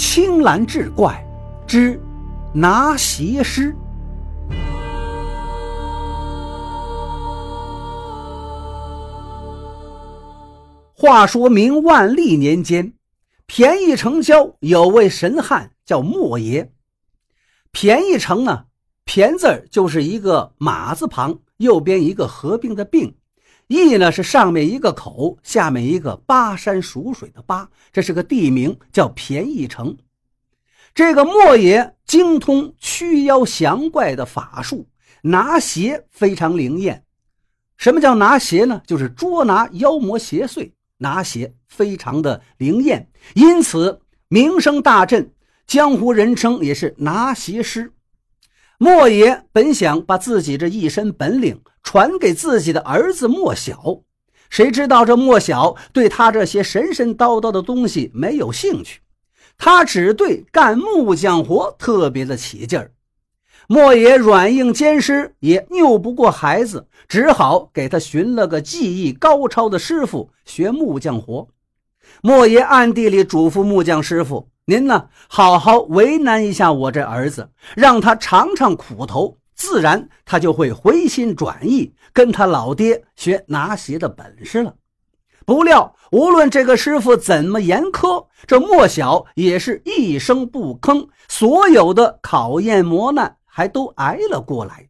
青蓝志怪之拿邪师。话说明万历年间，便宜城郊有位神汉叫莫爷。便宜城呢，便字就是一个马字旁，右边一个合并的并，义呢是上面一个口，下面一个巴山蜀水的巴，这是个地名，叫便宜城。这个莫爷精通驱妖降怪的法术，拿邪非常灵验。什么叫拿邪呢？就是捉拿妖魔邪祟。拿邪非常的灵验，因此名声大振，江湖人称也是拿邪师。莫爷本想把自己这一身本领传给自己的儿子莫小，谁知道这莫小对他这些神神叨叨的东西没有兴趣，他只对干木匠活特别的起劲儿。莫爷软硬兼施，也拗不过孩子，只好给他寻了个技艺高超的师傅学木匠活。莫爷暗地里嘱咐木匠师傅：“您呢，好好为难一下我这儿子，让他尝尝苦头，自然他就会回心转意，跟他老爹学拿鞋的本事了。”不料，无论这个师傅怎么严苛，这莫小也是一声不吭，所有的考验磨难。还都挨了过来。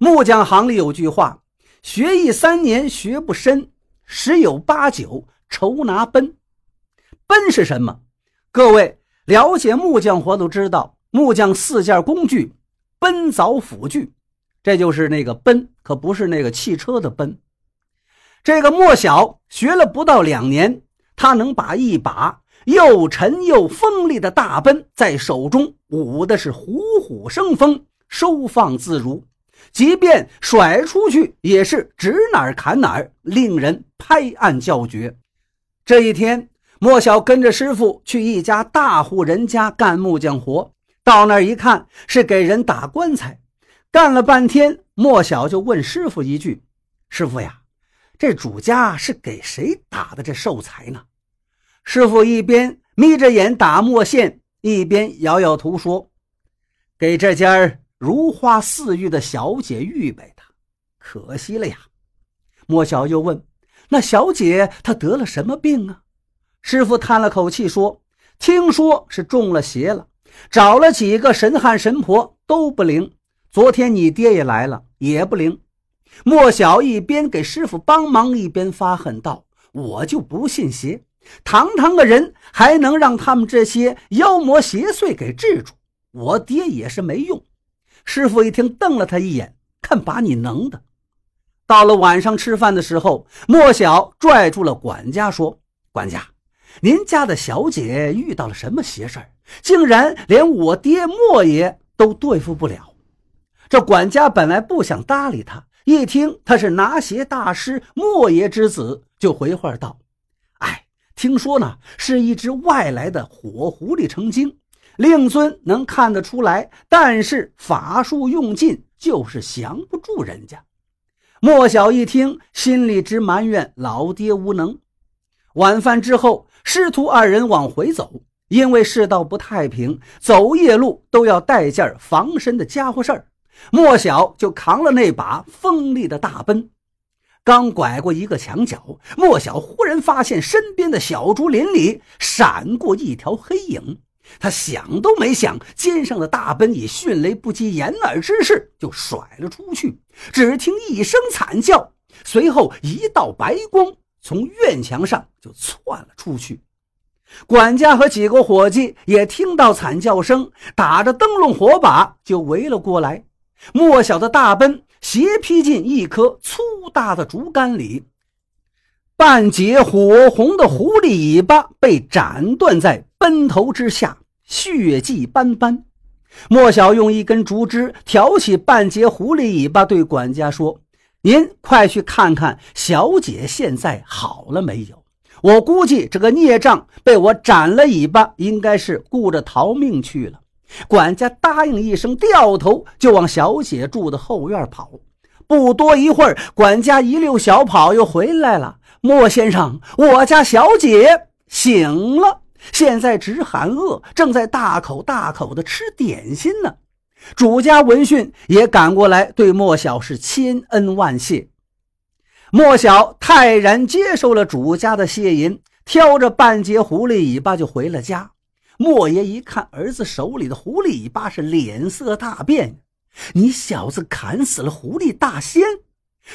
木匠行里有句话：“学艺三年学不深，十有八九愁拿奔。”奔是什么？各位了解木匠活都知道，木匠四件工具：奔、凿、斧、锯。这就是那个奔，可不是那个汽车的奔。这个莫小学了不到两年，他能把一把。又沉又锋利的大奔在手中舞的是虎虎生风，收放自如，即便甩出去也是指哪儿砍哪儿，令人拍案叫绝。这一天，莫小跟着师傅去一家大户人家干木匠活，到那儿一看是给人打棺材，干了半天，莫小就问师傅一句：“师傅呀，这主家是给谁打的这寿材呢？”师傅一边眯着眼打墨线，一边摇摇头说：“给这家如花似玉的小姐预备的，可惜了呀。”莫小又问：“那小姐她得了什么病啊？”师傅叹了口气说：“听说是中了邪了，找了几个神汉神婆都不灵。昨天你爹也来了，也不灵。”莫小一边给师傅帮忙，一边发狠道：“我就不信邪。”堂堂个人还能让他们这些妖魔邪祟给治住？我爹也是没用。师傅一听，瞪了他一眼，看把你能的。到了晚上吃饭的时候，莫小拽住了管家说：“管家，您家的小姐遇到了什么邪事儿？竟然连我爹莫爷都对付不了。”这管家本来不想搭理他，一听他是拿邪大师莫爷之子，就回话道。哎听说呢，是一只外来的火狐狸成精，令尊能看得出来，但是法术用尽，就是降不住人家。莫小一听，心里直埋怨老爹无能。晚饭之后，师徒二人往回走，因为世道不太平，走夜路都要带件防身的家伙事儿。莫小就扛了那把锋利的大奔。刚拐过一个墙角，莫小忽然发现身边的小竹林里闪过一条黑影。他想都没想，肩上的大奔以迅雷不及掩耳之势就甩了出去。只听一声惨叫，随后一道白光从院墙上就窜了出去。管家和几个伙计也听到惨叫声，打着灯笼火把就围了过来。莫小的大奔。斜劈进一棵粗大的竹竿里，半截火红的狐狸尾巴被斩断在奔头之下，血迹斑斑。莫小用一根竹枝挑起半截狐狸尾巴，对管家说：“您快去看看小姐现在好了没有？我估计这个孽障被我斩了尾巴，应该是顾着逃命去了。”管家答应一声，掉头就往小姐住的后院跑。不多一会儿，管家一溜小跑又回来了。莫先生，我家小姐醒了。现在只喊饿，正在大口大口的吃点心呢。主家闻讯也赶过来，对莫小是千恩万谢。莫小泰然接受了主家的谢银，挑着半截狐狸尾巴就回了家。莫爷一看儿子手里的狐狸尾巴，是脸色大变：“你小子砍死了狐狸大仙！”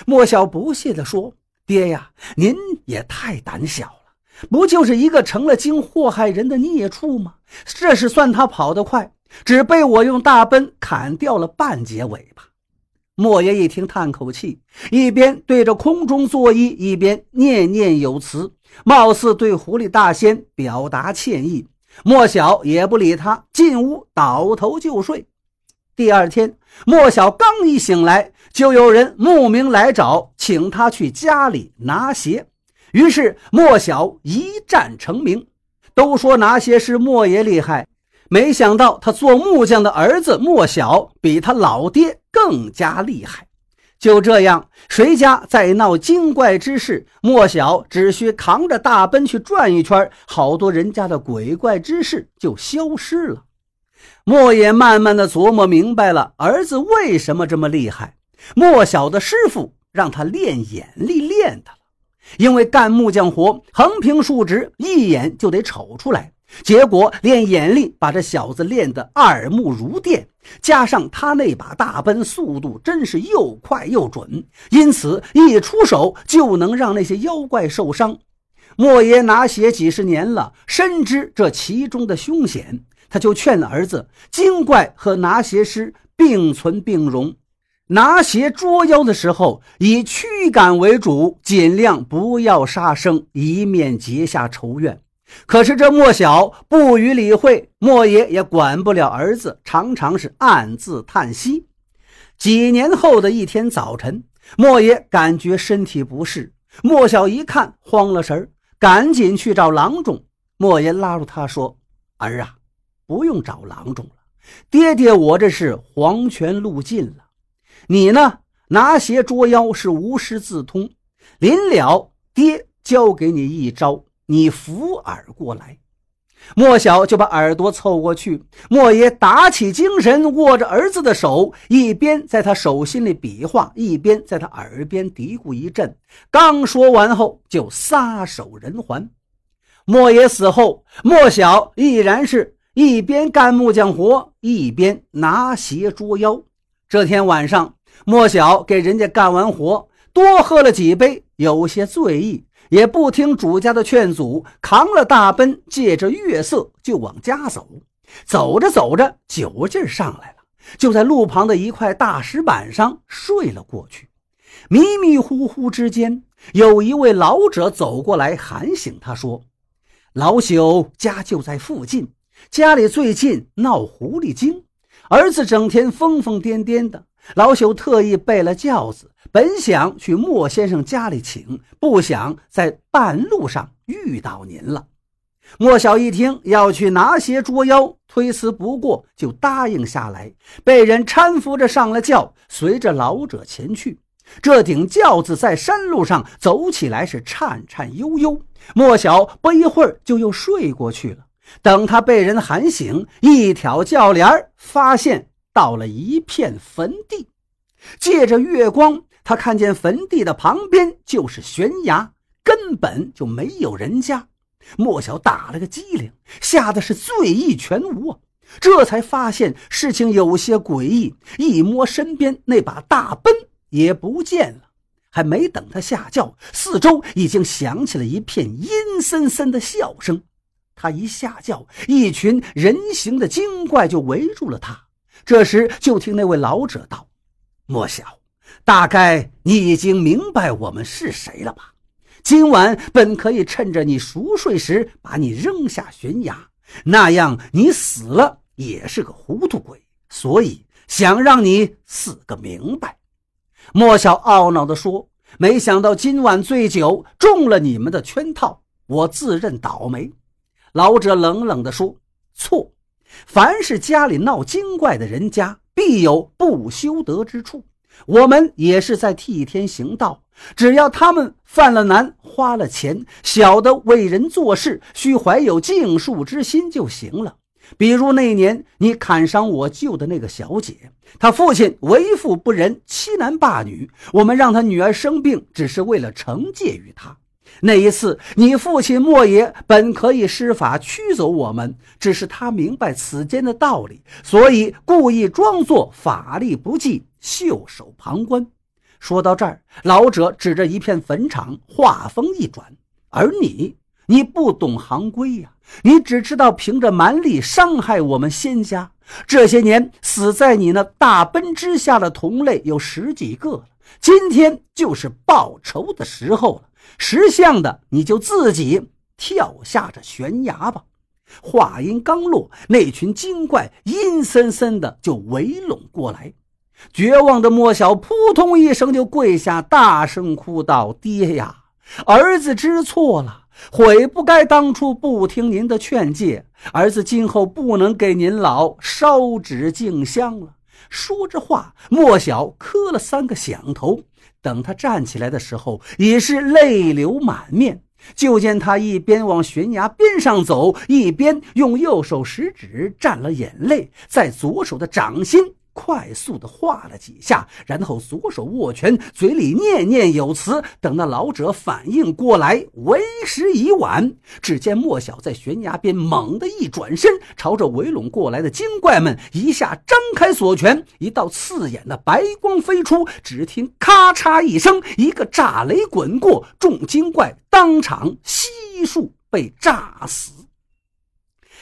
莫小不屑地说：“爹呀，您也太胆小了。”不就是一个成了精祸害人的孽畜吗？这是算他跑得快，只被我用大奔砍掉了半截尾巴。莫爷一听，叹口气，一边对着空中作揖，一边念念有词，貌似对狐狸大仙表达歉意。莫小也不理他，进屋倒头就睡。第二天，莫小刚一醒来，就有人慕名来找，请他去家里拿鞋。于是莫小一战成名，都说拿鞋是莫爷厉害，没想到他做木匠的儿子莫小比他老爹更加厉害。就这样，谁家再闹精怪之事，莫小只需扛着大奔去转一圈，好多人家的鬼怪之事就消失了。莫也慢慢的琢磨明白了，儿子为什么这么厉害。莫小的师傅让他练眼力，练的。因为干木匠活，横平竖直，一眼就得瞅出来。结果练眼力，把这小子练得耳目如电，加上他那把大奔，速度真是又快又准，因此一出手就能让那些妖怪受伤。莫爷拿鞋几十年了，深知这其中的凶险，他就劝儿子：精怪和拿鞋师并存并荣。拿鞋捉妖的时候，以驱赶为主，尽量不要杀生，以免结下仇怨。可是这莫小不予理会，莫爷也管不了儿子，常常是暗自叹息。几年后的一天早晨，莫爷感觉身体不适，莫小一看慌了神赶紧去找郎中。莫爷拉住他说：“儿啊，不用找郎中了，爹爹我这是黄泉路尽了。”你呢？拿鞋捉妖是无师自通。临了，爹教给你一招，你扶耳过来。莫小就把耳朵凑过去。莫爷打起精神，握着儿子的手，一边在他手心里比划，一边在他耳边嘀咕一阵。刚说完后，就撒手人寰。莫爷死后，莫小依然是一边干木匠活，一边拿鞋捉妖。这天晚上，莫小给人家干完活，多喝了几杯，有些醉意，也不听主家的劝阻，扛了大奔，借着月色就往家走。走着走着，酒劲上来了，就在路旁的一块大石板上睡了过去。迷迷糊糊之间，有一位老者走过来喊醒他，说：“老朽家就在附近，家里最近闹狐狸精。”儿子整天疯疯癫癫的，老朽特意备了轿子，本想去莫先生家里请，不想在半路上遇到您了。莫小一听要去拿鞋捉妖，推辞不过，就答应下来，被人搀扶着上了轿，随着老者前去。这顶轿子在山路上走起来是颤颤悠悠，莫小不一会儿就又睡过去了。等他被人喊醒，一挑轿帘发现到了一片坟地。借着月光，他看见坟地的旁边就是悬崖，根本就没有人家。莫小打了个激灵，吓得是醉意全无啊！这才发现事情有些诡异，一摸身边那把大奔也不见了。还没等他下轿，四周已经响起了一片阴森森的笑声。他一下轿，一群人形的精怪就围住了他。这时，就听那位老者道：“莫小，大概你已经明白我们是谁了吧？今晚本可以趁着你熟睡时把你扔下悬崖，那样你死了也是个糊涂鬼。所以想让你死个明白。”莫小懊恼地说：“没想到今晚醉酒中了你们的圈套，我自认倒霉。”老者冷冷地说：“错，凡是家里闹精怪的人家，必有不修德之处。我们也是在替天行道，只要他们犯了难、花了钱，晓得为人做事，需怀有敬恕之心就行了。比如那年你砍伤我救的那个小姐，她父亲为富不仁，欺男霸女，我们让她女儿生病，只是为了惩戒于她。那一次，你父亲莫爷本可以施法驱走我们，只是他明白此间的道理，所以故意装作法力不济，袖手旁观。说到这儿，老者指着一片坟场，话锋一转：“而你，你不懂行规呀，你只知道凭着蛮力伤害我们仙家。这些年死在你那大奔之下的同类有十几个了，今天就是报仇的时候了。”识相的，你就自己跳下这悬崖吧。话音刚落，那群精怪阴森森的就围拢过来。绝望的莫小扑通一声就跪下，大声哭道：“爹呀，儿子知错了，悔不该当初不听您的劝诫。儿子今后不能给您老烧纸敬香了。”说着话，莫小磕了三个响头。等他站起来的时候，已是泪流满面。就见他一边往悬崖边上走，一边用右手食指蘸了眼泪，在左手的掌心。快速的画了几下，然后左手握拳，嘴里念念有词。等那老者反应过来，为时已晚。只见莫小在悬崖边猛地一转身，朝着围拢过来的精怪们一下张开锁拳，一道刺眼的白光飞出。只听咔嚓一声，一个炸雷滚过，众精怪当场悉数被炸死，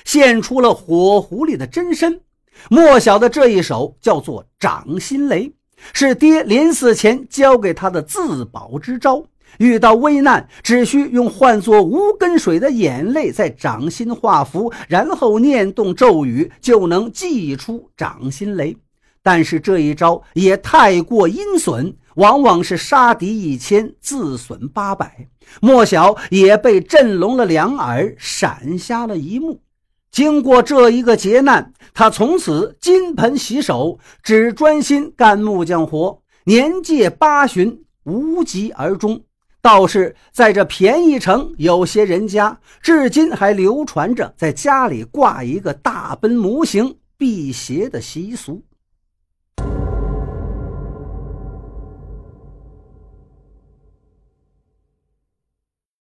现出了火狐狸的真身。莫小的这一手叫做掌心雷，是爹临死前教给他的自保之招。遇到危难，只需用唤作无根水的眼泪在掌心画符，然后念动咒语，就能祭出掌心雷。但是这一招也太过阴损，往往是杀敌一千，自损八百。莫小也被震聋了两耳，闪瞎了一目。经过这一个劫难，他从此金盆洗手，只专心干木匠活，年届八旬，无疾而终。倒是在这便宜城，有些人家至今还流传着在家里挂一个大奔模型辟邪的习俗。